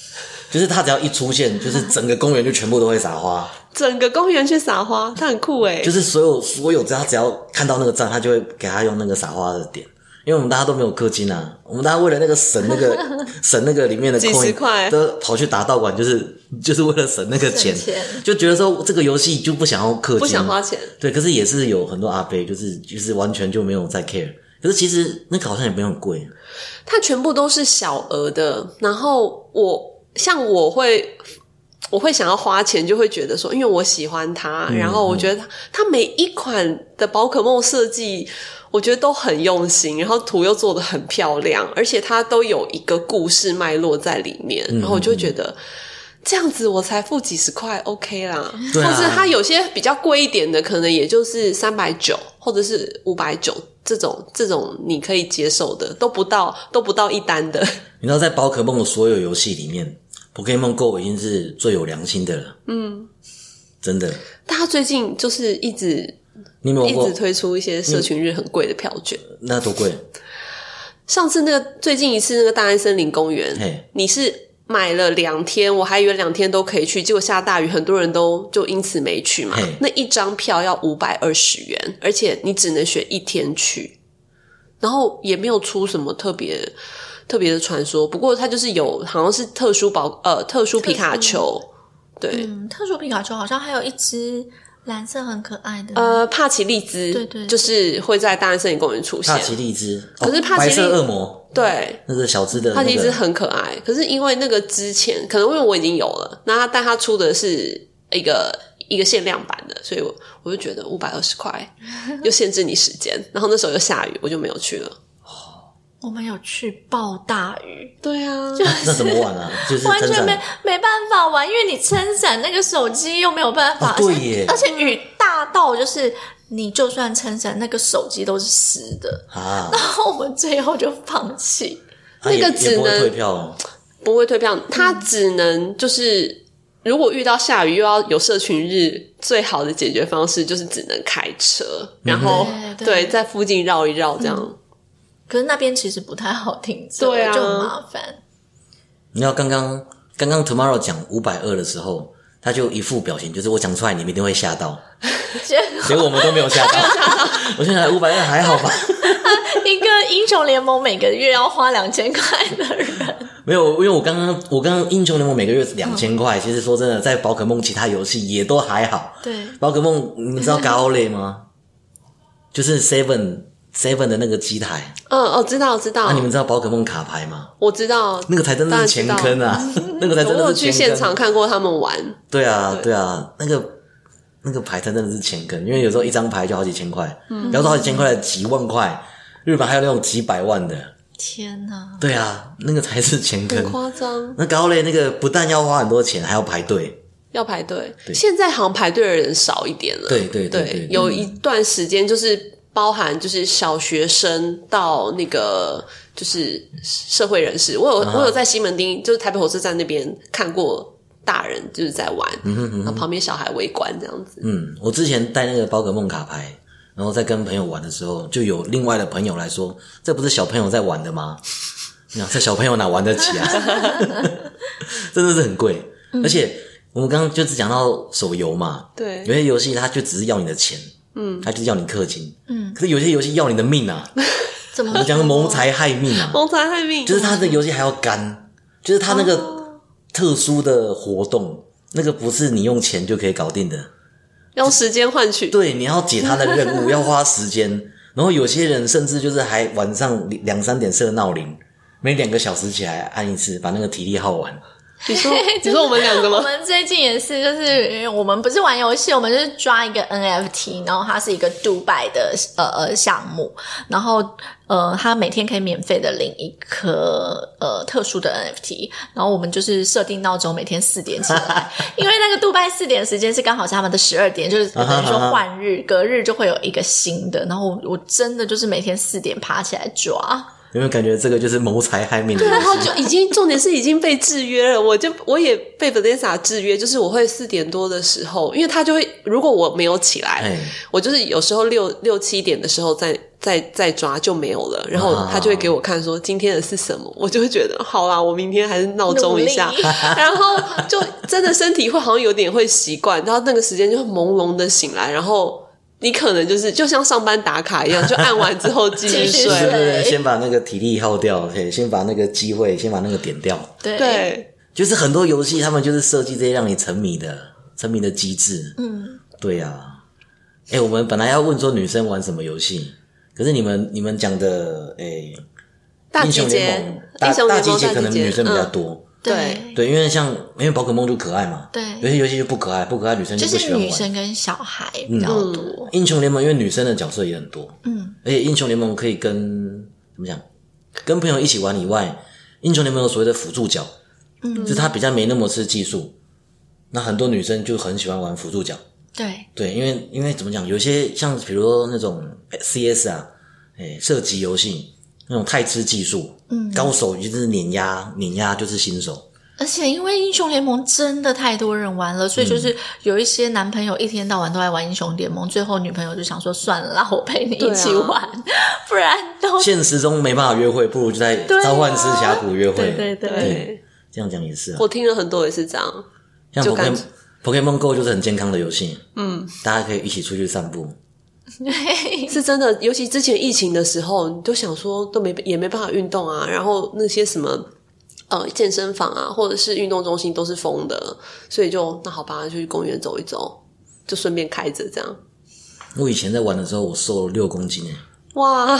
就是他只要一出现，就是整个公园就全部都会撒花，整个公园去撒花，他很酷哎。就是所有所有只要只要看到那个站，他就会给他用那个撒花的点。因为我们大家都没有氪金啊，我们大家为了那个省那个 [laughs] 省那个里面的几十 coin，块都跑去打道馆，就是就是为了省那个钱，省钱就觉得说这个游戏就不想要氪金，不想花钱，对，可是也是有很多阿伯，就是就是完全就没有在 care。可是其实那个好像也没有很贵，它全部都是小额的。然后我像我会。我会想要花钱，就会觉得说，因为我喜欢它，然后我觉得它它每一款的宝可梦设计，我觉得都很用心，然后图又做的很漂亮，而且它都有一个故事脉络在里面，然后我就觉得。这样子我才付几十块，OK 啦。或是它有些比较贵一点的，可能也就是三百九或者是五百九这种，这种你可以接受的，都不到都不到一单的。你知道，在宝可梦的所有游戏里面，Pokemon Go 已经是最有良心的了。嗯，真的。但他最近就是一直你有没有一直？推出一些社群日很贵的票券。那多贵？上次那个最近一次那个大安森林公园，你是买了两天，我还以为两天都可以去，结果下大雨，很多人都就因此没去嘛。那一张票要五百二十元，而且你只能选一天去，然后也没有出什么特别特别的传说。不过它就是有好像是特殊宝呃特殊皮卡丘，对，嗯，特殊皮卡丘好像还有一只蓝色很可爱的，呃帕奇利兹，对对就是会在大安森林公园出现。帕。奇利兹，可是哦帕奇利白色恶魔，对，那个小只的那它其实个，很可爱，可是因为那个之前可能因为我已经有了，那它但它出的是一个一个限量版的，所以我我就觉得五百二十块又限制你时间，然后那时候又下雨，我就没有去了。我们有去暴大雨，对啊，那怎么玩啊？[laughs] 就是完全没没办法玩，因为你撑伞那个手机又没有办法，哦对耶而且而且雨大到就是你就算撑伞，那个手机都是湿的，啊，然后我们最后就放弃。啊那个只也不会能退票哦。不会退票，他只能就是。如果遇到下雨又要有社群日，最好的解决方式就是只能开车，然后对对在附近绕一绕这样。可是那边其实不太好停车，对啊就很麻烦。你知道刚刚刚刚 Tomorrow 讲五百二的时候，他就一副表情，就是我讲出来你们一定会吓到，结 [laughs] 结果我们都没有吓到。我现在五百二还好吧？[laughs] 一个英雄联盟每个月要花两千块的人，没有，因为我刚刚我刚刚英雄联盟每个月两千块，其实说真的，在宝可梦其他游戏也都还好。对，宝可梦，你们知道高类吗？就是 Seven Seven 的那个机台。嗯，哦，知道知道，啊，你们知道宝可梦卡牌吗？我知道，那个才真的是钱坑啊！[laughs] 那个才真我有的是钱坑。去现场看过他们玩，对啊，对啊，那个那个牌才真的是钱坑，因为有时候一张牌就好几千块，不要说好几千块，几万块。日本还有那种几百万的，天哪！对啊，那个才是钱很坑。夸张，那高类那个不但要花很多钱，还要排队。要排队。现在好像排队的人少一点了，对对对对对有一段时间就是包含就是小学生到那个就是社会人士，我有、啊。我有在西门町，就是台北火车站那边看过大人就是在玩，然后旁边小孩围观这样子。嗯，我之前带那个宝可梦卡牌，然后在跟朋友玩的时候，就有另外的朋友来说：“这不是小朋友在玩的吗？” [laughs] 那，这小朋友哪玩得起啊？[laughs] 真的是很贵，而且我们刚刚就只讲到手游嘛，对。有些游戏它就只是要你的钱，嗯，他就是要你氪金，嗯，可是有些游戏要你的命啊，[laughs] 怎么我们讲谋财害命啊，谋财害命，就是他的游戏还要肝，就是他那个特殊的活动，那个不是你用钱就可以搞定的。用时间换取。对，你要解他的任务，[laughs] 要花时间。然后有些人甚至就是还晚上两三点设闹铃，每两个小时起来按一次，把那个体力耗完。[laughs] 你说 [laughs] 你说我们两个吗？我们最近也是，就是我们不是玩游戏，我们就是抓一个 NFT，然后它是一个杜拜的呃呃项目，然后呃，它每天可以免费的领一颗呃特殊的 NFT，然后我们就是设定闹钟，每天四点起来，[laughs] 因为那个杜拜四点时间是刚好是他们的十二点，就是等于说换日，隔日就会有一个新的，然后我我真的就是每天四点爬起来抓。有没有感觉这个就是谋财害命的游然后？就已经重点是已经被制约了，我就我也被 Vanessa 制约，就是我会四点多的时候，因为他就会如果我没有起来哎，我就是有时候六六七点的时候再再再抓就没有了，然后啊他就会给我看说今天的是什么，我就会觉得好啦，我明天还是闹钟一下，[laughs] [laughs] 然后就真的身体会好像有点会习惯，然后那个时间就朦胧的醒来，然后。你可能就是就像上班打卡一样，就按完之后继续 [laughs] 睡对。对对，先把那个体力耗掉，对先把那个机会，先把那个点掉。对对，就是很多游戏他们就是设计这些让你沉迷的沉迷的机制。嗯，对呀、哎、我们本来要问说女生玩什么游戏，可是你们你们讲的，哎、英雄联盟，大英雄联盟大集结可能女生比较嗯多。对。对，因为像因为宝可梦就可爱嘛，对。有些游戏就不可爱，不可爱女生就不喜欢玩。女生跟小孩比较多。英雄联盟因为女生的角色也很多，嗯，而且英雄联盟可以跟怎么讲，跟朋友一起玩以外，英雄联盟有所谓的辅助角，嗯，就是它比较没那么吃技术，那很多女生就很喜欢玩辅助角，对，对，因为因为怎么讲，有些像比如说那种 CS 啊，哎，射击游戏那种太吃技术，嗯，高手就是碾压，碾压就是新手，而且因为英雄联盟真的太多人玩了，所以就是有一些男朋友一天到晚都在玩英雄联盟，最后女朋友就想说算了，我陪你一起玩，[laughs] 不然都现实中没办法约会，不如就在召唤师峡谷约会。对对对，这样讲也是啊。我听了很多也是这样，像 Pokemon Pokemon Go 就是很健康的游戏，嗯，大家可以一起出去散步。是真的，尤其之前疫情的时候，你都想说都没也没办法运动啊，然后那些什么。呃，健身房啊，或者是运动中心都是封的，所以就那好吧，就去公园走一走，就顺便开着这样。我以前在玩的时候，我瘦了六公斤诶！哇，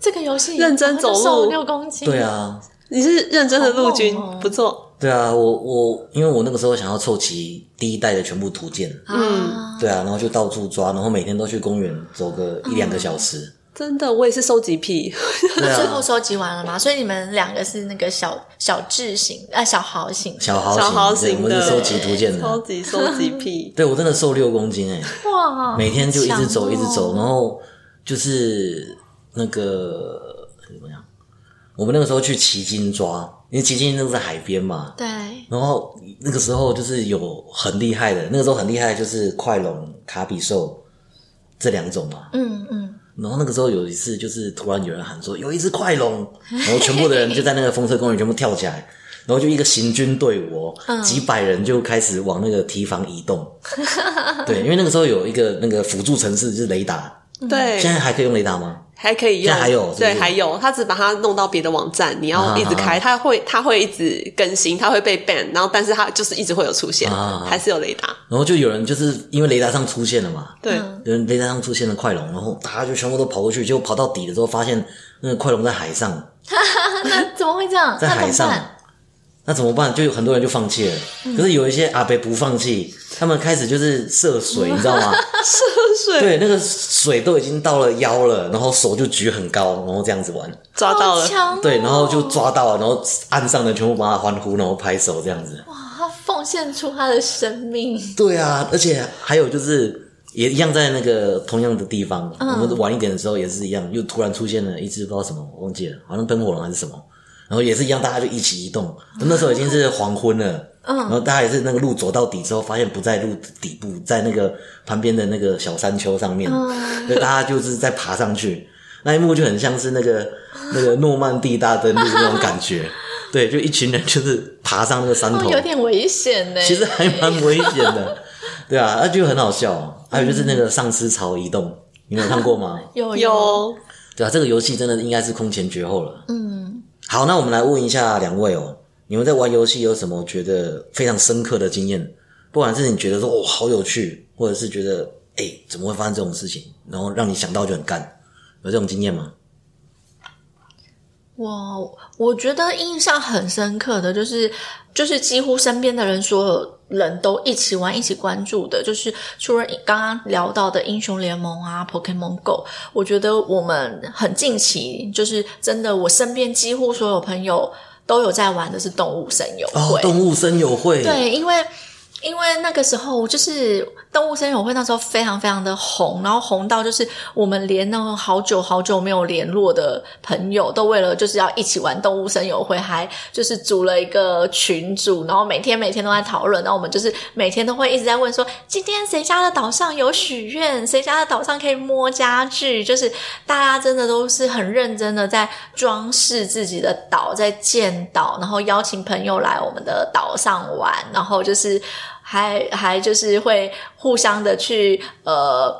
这个游戏认真走路六公斤，对啊，你是认真的陆军，不错。对啊，我我因为我那个时候想要凑齐第一代的全部图鉴，嗯，对啊，然后就到处抓，然后每天都去公园走个一两个小时。真的，我也是收集癖。[laughs] 最后收集完了吗？所以你们两个是那个小小智型啊，小豪型，小豪型对，我是收集图鉴的，[laughs] 超级收集癖。[laughs] 对我真的瘦六公斤哎！哇，每天就一直走，一直走，然后就是那个？我们那个时候去奇经抓，因为奇经那个在海边嘛。对。然后那个时候就是有很厉害的，那个时候很厉害就是快龙、卡比兽这两种嘛。嗯嗯。然后那个时候有一次，就是突然有人喊说有一只快龙，然后全部的人就在那个风车公园全部跳起来，[laughs] 然后就一个行军队伍，几百人就开始往那个堤防移动。[laughs] 对，因为那个时候有一个那个辅助城市就是雷达。对，现在还可以用雷达吗？还可以用，还有对，还有，他只把它弄到别的网站，你要一直开，它会它会一直更新，它会被 ban，然后但是它就是一直会有出现，还是有雷达。然后就有人就是因为雷达上出现了嘛，对，有人雷达上出现了快龙，然后大家就全部都跑过去，结果跑到底的时候发现那个快龙在海上，[laughs] 那怎么会这样？在海上。那怎么办？就有很多人就放弃了。可是有一些阿伯不放弃，他们开始就是涉水，你知道吗？[laughs] 涉水。对，那个水都已经到了腰了，然后手就举很高，然后这样子玩，抓到了。对，然后就抓到了，然后岸上的全部帮他欢呼，然后拍手这样子。哇，他奉献出他的生命。对啊，而且还有就是也一样在那个同样的地方，我们晚一点的时候也是一样，又突然出现了一只不知道什么，我忘记了，好像灯火龙还是什么。然后也是一样，大家就一起移动。那时候已经是黄昏了，然后大家也是那个路走到底之后，发现不在路底部，在那个旁边的那个小山丘上面，所以大家就是在爬上去。那一幕就很像是那个那个诺曼底大登陆那种感觉。[laughs] 对，就一群人就是爬上那个山头，有点危险呢。其实还蛮危险的，对啊，那就很好笑。还有就是那个丧尸潮移动，你有看过吗？有有。对啊，这个游戏真的应该是空前绝后了。嗯。好，那我们来问一下两位哦，你们在玩游戏有什么觉得非常深刻的经验？不管是你觉得说哦好有趣，或者是觉得哎怎么会发生这种事情，然后让你想到就很干，有这种经验吗？我我觉得印象很深刻的就是，就是几乎身边的人所有人都一起玩、一起关注的，就是除了刚刚聊到的英雄联盟啊、Pokemon Go，我觉得我们很近期就是真的，我身边几乎所有朋友都有在玩的是动物森友会。动物森友会，对，因为。因为那个时候就是动物森友会，那时候非常非常的红，然后红到就是我们连那种好久好久没有联络的朋友，都为了就是要一起玩动物森友会，还就是组了一个群组，然后每天每天都在讨论。然后我们就是每天都会一直在问说，今天谁家的岛上有许愿？谁家的岛上可以摸家具？就是大家真的都是很认真的在装饰自己的岛，在建岛，然后邀请朋友来我们的岛上玩，然后就是。还还就是会互相的去呃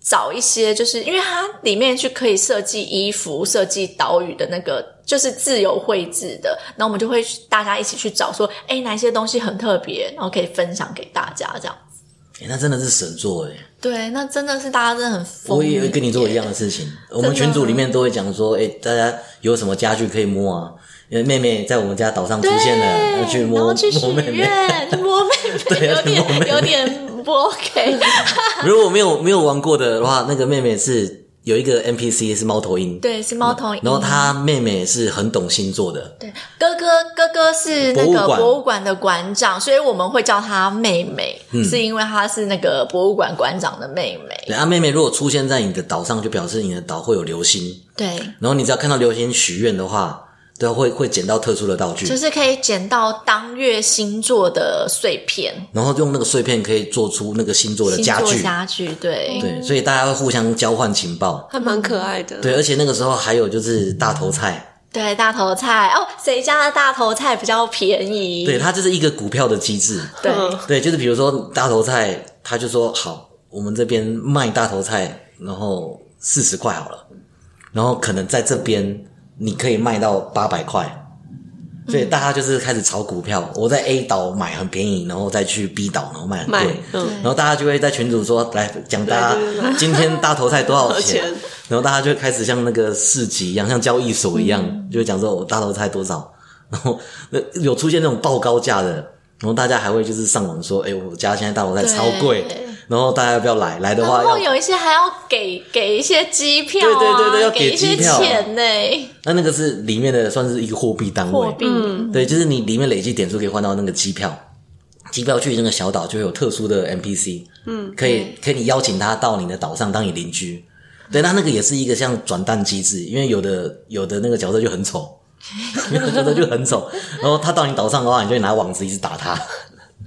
找一些，就是因为它里面去可以设计衣服、设计岛屿的那个，就是自由绘制的。那我们就会大家一起去找，说哎哪些东西很特别，然后可以分享给大家这样子。哎，那真的是神作哎！对，那真的是大家真的很。我也会跟你做一样的事情。我们群组里面都会讲说，哎，大家有什么家具可以摸啊？因为妹妹在我们家岛上出现了，要去摸摸妹妹，摸妹妹，[laughs] 有点有点不 OK。[laughs] 如果没有没有玩过的话，那个妹妹是有一个 NPC 是猫头鹰，对，是猫头鹰。然后她妹妹是很懂星座的，对，哥哥哥哥是那个博物馆的馆长，所以我们会叫她妹妹，是因为她是那个博物馆馆长的妹妹。对，啊，妹妹如果出现在你的岛上，就表示你的岛会有流星，对。然后你只要看到流星许愿的话。对啊，会会捡到特殊的道具，就是可以捡到当月星座的碎片，然后用那个碎片可以做出那个星座的家具。家具，对，对，所以大家会互相交换情报。还蛮可爱的。对，而且那个时候还有就是大头菜，对，大头菜哦，谁家的大头菜比较便宜？对，它就是一个股票的机制。对嗯对，就是比如说大头菜，他就说好，我们这边卖大头菜，然后四十块好了，然后可能在这边你可以卖到八百块，所以大家就是开始炒股票。我在 A 岛买很便宜，然后再去 B 岛，然后卖很卖贵。嗯，然后大家就会在群组说来讲大家今天大头菜多少钱？钱，然后大家就会开始像那个市集一样，像交易所一样，就会讲说我大头菜多少，然后那有出现那种报高价的，然后大家还会就是上网说，哎，我家现在大头菜超贵。对，然后大家要不要来？来的话然后有一些还要给给一些机票啊，对对对对要给给一些机票钱呢、那那个是里面的算是一个货币单位，货币。对，就是你里面累积点数可以换到那个机票，机票去那个小岛就会有特殊的 NPC，嗯，可以可以你邀请他到你的岛上当你邻居，对，那那个也是一个像转蛋机制，因为有的有的那个角色就很丑，有 [laughs] 的角色就很丑，然后他到你岛上的话，你就拿网子一直打他，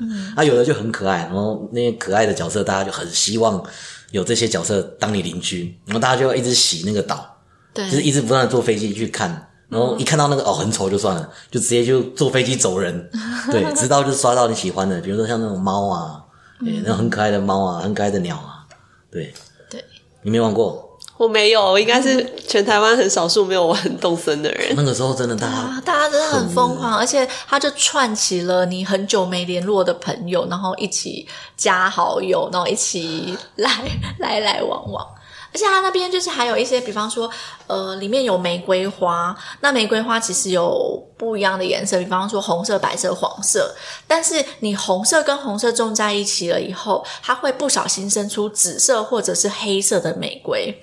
嗯，啊，有的就很可爱，然后那些可爱的角色，大家就很希望有这些角色当你邻居，然后大家就要一直洗那个岛。对，就是一直不断的坐飞机去看，然后一看到那个哦很丑就算了，就直接就坐飞机走人。[laughs] 对，直到就刷到你喜欢的，比如说像那种猫啊，对，那种很可爱的猫啊，很可爱的鸟啊，对，对，你没玩过？我没有，我应该是全台湾很少数没有玩动森的人。那个时候真的大家啊，大家真的很疯狂，而且他就串起了你很久没联络的朋友，然后一起加好友，然后一起来来来往往。而且他那边就是还有一些，比方说，呃，里面有玫瑰花，那玫瑰花其实有不一样的颜色，比方说红色、白色、黄色。但是你红色跟红色种在一起了以后，它会不小心生出紫色或者是黑色的玫瑰。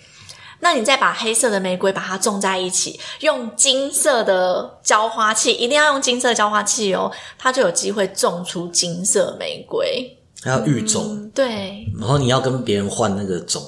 那你再把黑色的玫瑰把它种在一起，用金色的浇花器，一定要用金色浇花器哦，它就有机会种出金色玫瑰。还要育种，对。然后你要跟别人换那个种，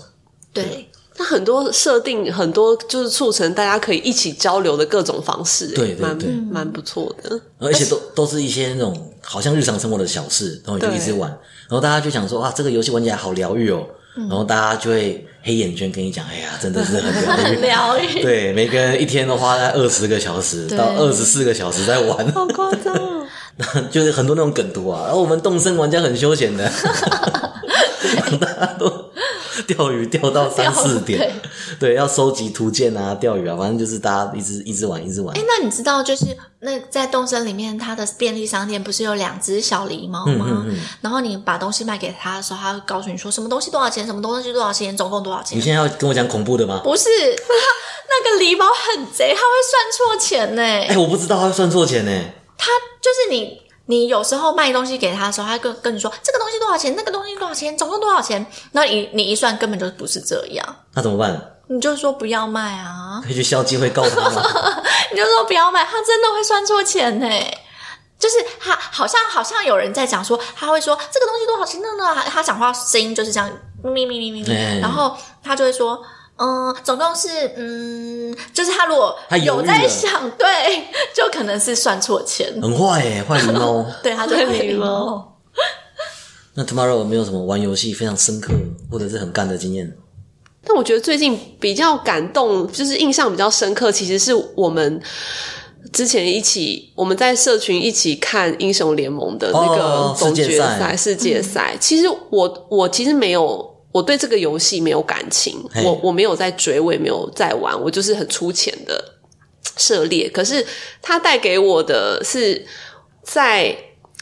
对。那很多设定，很多就是促成大家可以一起交流的各种方式，蛮对对对。蛮不错的。而且都都是一些那种好像日常生活的小事，然后你就一直玩，然后大家就想说啊，这个游戏玩起来好疗愈哦，然后大家就会黑眼圈跟你讲，哎呀，真的是很疗愈。疗愈。对，每个人一天都花在二十个小时到二十四个小时在玩，好夸张哦！[laughs] 就是很多那种梗图啊。然后我们动身玩家很休闲的，[laughs] [laughs] 大家都 [laughs] 钓鱼钓到三四点，[laughs] 对，要收集图鉴啊，钓鱼啊，反正就是大家一直一直玩，一直玩哎，。那你知道就是那在动森里面，它的便利商店不是有两只小狸猫吗？然后你把东西卖给他的时候，他会告诉你说什么东西多少钱，什么东西多少钱，总共多少钱你。现在要跟我讲恐怖的吗？不是，[laughs] 那个狸猫很贼，他会算错钱呢。哎，我不知道他会算错钱呢。他就是你，你有时候卖东西给他的时候，他跟跟你说这个东西多少钱，那个东西多少钱，总共多少钱，那你你一算根本就不是这样，那怎么办？你就说不要卖啊，可以去消基会告他吗？[laughs] 你就说不要卖，他真的会算错钱呢。就是他好像好像有人在讲说，他会说这个东西多少钱呢？那，他讲话声音就是这样，咪咪咪咪咪，哎然后他就会说。嗯，总共是嗯，就是他如果他有在想，[laughs] 对，就可能是算错钱，很坏哎，坏狸猫。[laughs] 对，他就会坏狸猫猫。[laughs] 那 Tomorrow 有没有什么玩游戏非常深刻或者是很干的经验？但我觉得最近比较感动，就是印象比较深刻，其实是我们之前一起我们在社群一起看英雄联盟的那哦个总决世界赛赛、世界赛。其实我我其实没有。我对这个游戏没有感情，我我没有在追，我也没有在玩，我就是很粗浅的涉猎。可是它带给我的是在，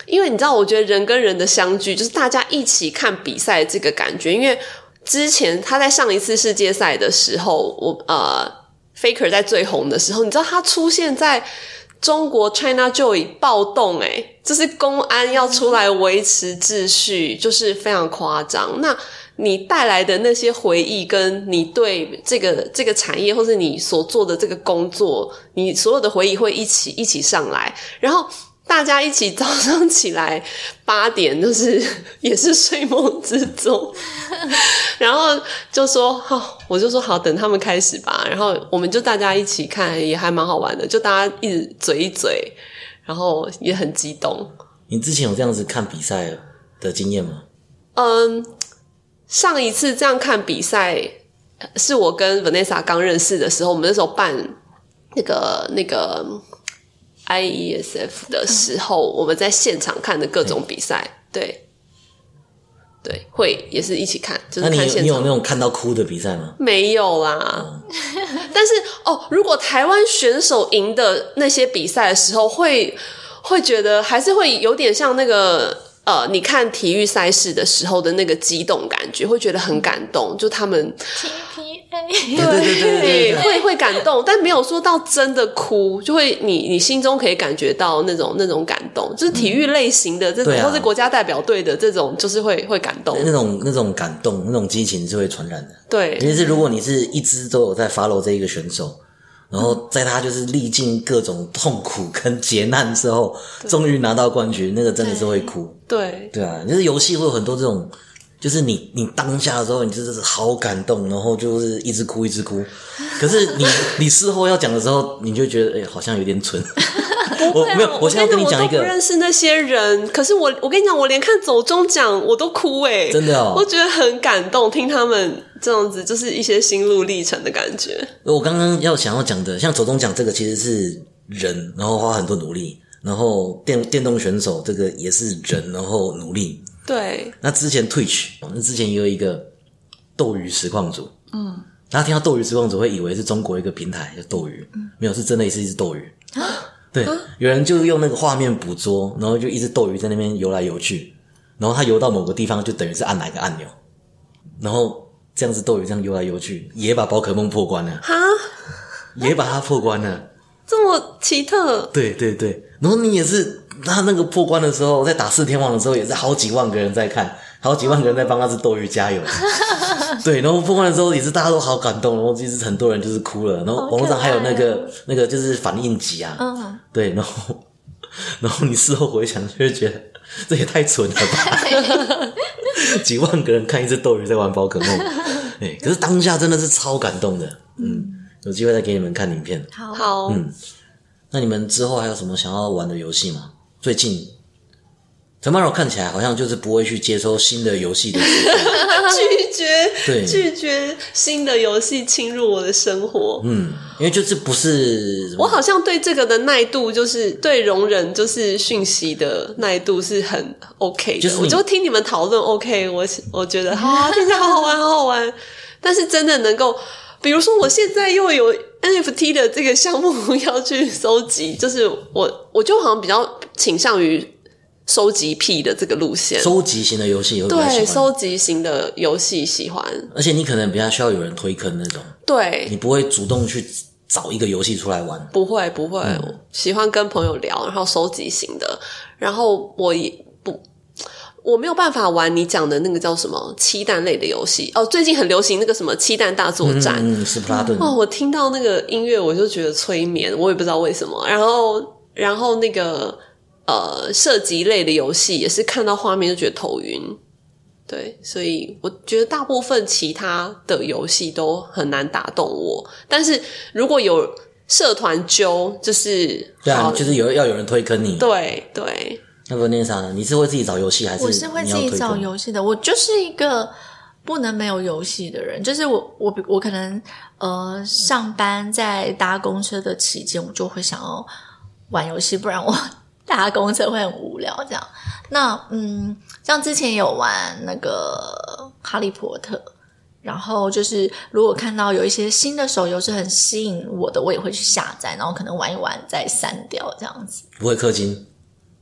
因为你知道，我觉得人跟人的相聚，就是大家一起看比赛这个感觉。因为之前他在上一次世界赛的时候，我呃，Faker 在最红的时候，你知道他出现在中国 China Joy 暴动、欸，就是公安要出来维持秩序，就是非常夸张。那你带来的那些回忆，跟你对这个这个产业，或是你所做的这个工作，你所有的回忆会一起一起上来。然后大家一起早上起来八点，就是也是睡梦之中，[laughs] 然后就说好，我就说好，等他们开始吧。然后我们就大家一起看，也还蛮好玩的，就大家一直嘴一嘴，然后也很激动。你之前有这样子看比赛的经验吗？嗯，上一次这样看比赛是我跟 Vanessa 刚认识的时候，我们那时候办那个那个 IESF 的时候，我们在现场看的各种比赛，对对，会也是一起看，就是看现场有你有那。种看到哭的比赛吗？没有啦，但是哦，如果台湾选手赢的那些比赛的时候，会会觉得还是会有点像那个呃，你看体育赛事的时候的那个激动感觉，会觉得很感动。就他们 TPA 对对对对对对会会感动，但没有说到真的哭，就会你你心中可以感觉到那种那种感动，就是体育类型的这种，或是国家代表队的这种，就是会会感动。那种那种感动、那种激情是会传染的。对尤其是如果你是一直都有在 follow 这一个选手，然后在他就是历尽各种痛苦跟劫难之后，终于拿到冠军，那个真的是会哭。对对啊，就是游戏会有很多这种，就是你你当下的时候，你就是好感动，然后就是一直哭一直哭。可是你你事后要讲的时候，你就觉得哎、好像有点蠢。我没有，我现在跟你讲一个我都不，认识那些人，可是我我跟你讲，我连看走中奖我都哭哎、真的哦。我觉得很感动，听他们这样子，就是一些心路历程的感觉。我刚刚要想要讲的，像走中奖这个其实是人，然后花很多努力，然后电电动选手这个也是人，然后努力。对，那之前 Twitch，那之前也有一个斗鱼实况组，嗯，大家听到斗鱼实况组会以为是中国一个平台叫斗鱼，没有，是真的是一只斗鱼。对，有人就用那个画面捕捉，然后就一只斗鱼在那边游来游去，然后它游到某个地方，就等于是按哪个按钮，然后这样子斗鱼这样游来游去，也把宝可梦破关了，哈，也把它破关了。这么奇特，对对对，然后你也是他那个破关的时候，在打四天王的时候，也是好几万个人在看，好几万个人在帮那只斗鱼加油。[laughs] 对，然后破关的时候也是大家都好感动，然后其实很多人就是哭了，然后网络上还有那个、那个就是反应集啊，嗯，对，然后 [laughs] 然后你事后回想，就会觉得这也太蠢了吧，[laughs] 几万个人看一只斗鱼在玩宝可梦，哎，可是当下真的是超感动的，嗯，有机会再给你们看影片。好，嗯，那你们之后还有什么想要玩的游戏吗？最近陈曼柔看起来好像就是不会去接收新的游戏的 [laughs] 拒绝对拒绝新的游戏侵入我的生活。嗯，因为就是不是我好像对这个的耐度，就是对容忍就是讯息的耐度是很 OK 的。就是我就听你们讨论 OK，我我觉得好啊，听起来好好玩，好好玩。[laughs] 但是真的能够，比如说我现在又有 NFT 的这个项目 [laughs] 要去收集，就是我我就好像比较倾向于收集癖的这个路线。收集型的游戏，会比较对，喜欢。收集型的游戏喜欢。而且你可能比较需要有人推坑那种，对你，不会主动去找一个游戏出来玩。不会不会，我喜欢跟朋友聊，然后收集型的，然后我也不。我没有办法玩你讲的那个叫什么七蛋类的游戏哦，最近很流行那个什么七蛋大作战、嗯，斯普拉顿。哦，我听到那个音乐我就觉得催眠，我也不知道为什么。然后，然后那个呃射击类的游戏也是看到画面就觉得头晕，对，所以我觉得大部分其他的游戏都很难打动我。但是如果有社团揪，就是对啊，就是有要有人推坑你。对对，那不那啥呢？你是会自己找游戏，还是我是会自己找？游戏的，我就是一个不能没有游戏的人。就是我我我可能呃上班在搭公车的期间，我就会想要玩游戏，不然我搭公车会很无聊。这样，那嗯，像之前有玩那个哈利波特。然后就是，如果看到有一些新的手游是很吸引我的，我也会去下载，然后可能玩一玩再删掉这样子。不会氪金？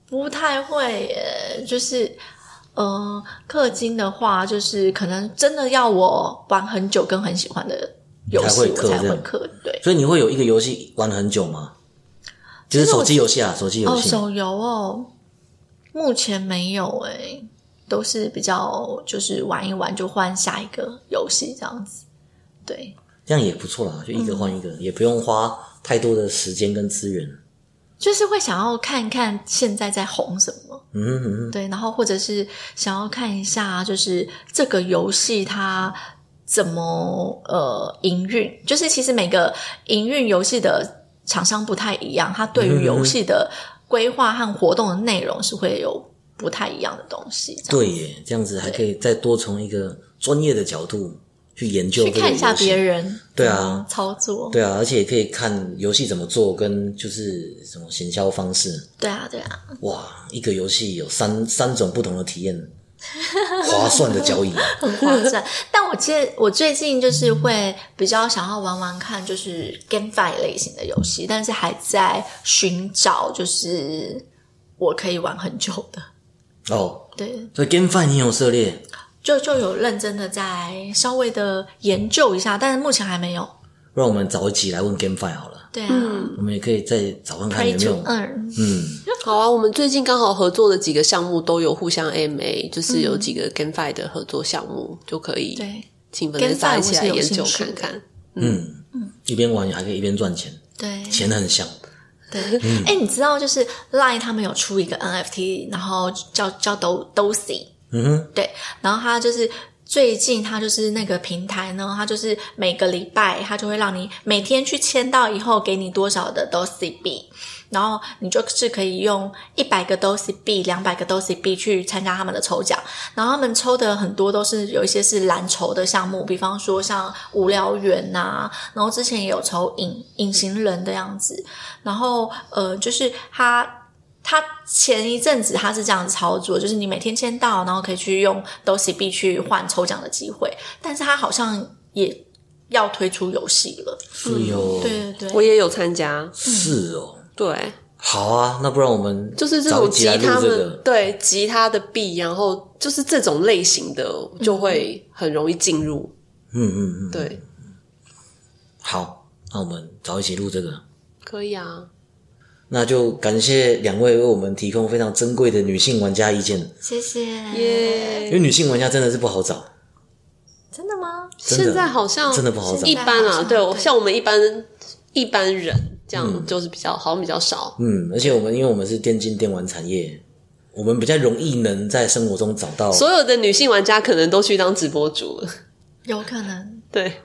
不太会耶，就是嗯，氪金的话，就是可能真的要我玩很久跟很喜欢的游戏，才会氪我才会氪。对，所以你会有一个游戏玩很久吗？就是其实手机游戏啊，手机游戏哦，手游哦，目前没有诶，都是比较就是玩一玩就换下一个游戏这样子。对，这样也不错啦，就一个换一个，也不用花太多的时间跟资源。就是会想要看看现在在红什么，嗯嗯嗯，对，然后或者是想要看一下，就是这个游戏它怎么呃营运，就是其实每个营运游戏的厂商不太一样，它对于游戏的规划和活动的内容是会有不太一样的东西，对耶，这样子还可以再多从一个专业的角度去研究去看一下别人对啊操作，对啊，而且也可以看游戏怎么做，跟就是什么行销方式。对啊，对啊，哇，一个游戏有三三种不同的体验，[laughs] 划算的交易。很划算。但我其实我最近就是会比较想要玩玩看，就是 GameFi 类型的游戏，但是还在寻找就是我可以玩很久的。哦，对，所以 GameFi 你有涉猎？就就有认真的在稍微的研究一下，但是目前还没有。不然我们早一起来问 GameFi 好了。对啊、我们也可以再找看看 r 没有。嗯，好啊，我们最近刚好合作的几个项目都有互相 AMA，就是有几个 GameFi 的合作项目，就可以对。勤奋的大家一起来研究看看。一边玩还可以一边赚钱，对。钱很香。对。哎、你知道就是 Line 他们有出一个 NFT，然后叫叫 Do Dosi，嗯哼，对，然后它就是最近它就是那个平台呢，它就是每个礼拜它就会让你每天去签到以后给你多少的 Dosi 币，然后你就是可以用一百个 Dosi 币、两百个 Dosi 币去参加他们的抽奖，然后他们抽的很多都是有一些是蓝筹的项目，比方说像无聊猿呐、然后之前也有抽隐隐形人的样子，然后呃就是它。他前一阵子他是这样子操作，就是你每天签到，然后可以去用 Dosi 币去换抽奖的机会，但是他好像也要推出游戏了。所以哦，对对对，我也有参加，是哦，对，好啊，那不然我们就是这找种集一集来录他们、这个。对集他的币，然后就是这种类型的就会很容易进入。嗯嗯嗯，对，好，那我们早一起录这个。可以啊。那就感谢两位为我们提供非常珍贵的女性玩家意见，谢谢。耶因、为女性玩家真的是不好找。真的吗？的现在好像真的不好找一般啊，对像我们一般一般人这样就是比较、好像比较少。嗯，而且我们因为我们是电竞电玩产业，我们比较容易能在生活中找到所有的女性玩家可能都去当直播主了。有可能。对，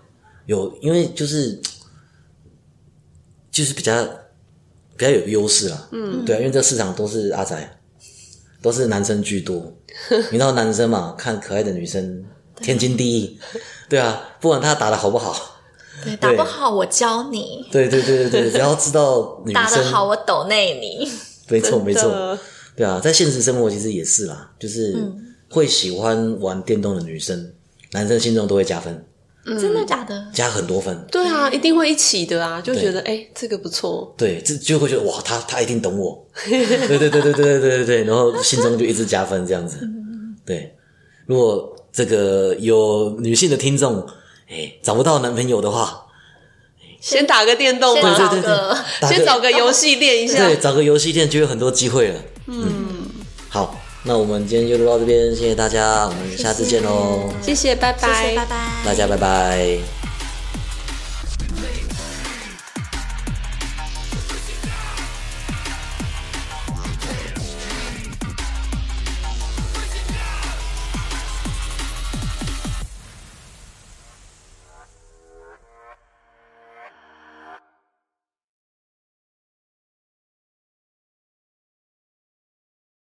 有，因为就是就是比较比较有优势啦。嗯，对啊，因为这市场都是阿仔，都是男生居多。[laughs] 你知道男生嘛，看可爱的女生天经地义。对啊，不管他打的好不好，对，打不好我教你，对对对对对，[laughs] 只要知道女生打的好我抖内你。没错没错，对啊，在现实生活其实也是啦，就是嗯会喜欢玩电动的女生，男生心中都会加分，真的假的？加很多分。对啊，一定会一起的啊，就觉得哎这个不错。对，这就会觉得哇他他一定懂我。对对对对对对对对，然后心中就一直加分这样子。对。如果这个有女性的听众，哎，找不到男朋友的话。先打个电动啊。对。先找个游戏练一下。对，找个游戏练就有很多机会了。嗯。好。那我们今天就录到这边，谢谢大家，我们下次见喽，谢谢，拜谢谢，拜拜。大家拜拜。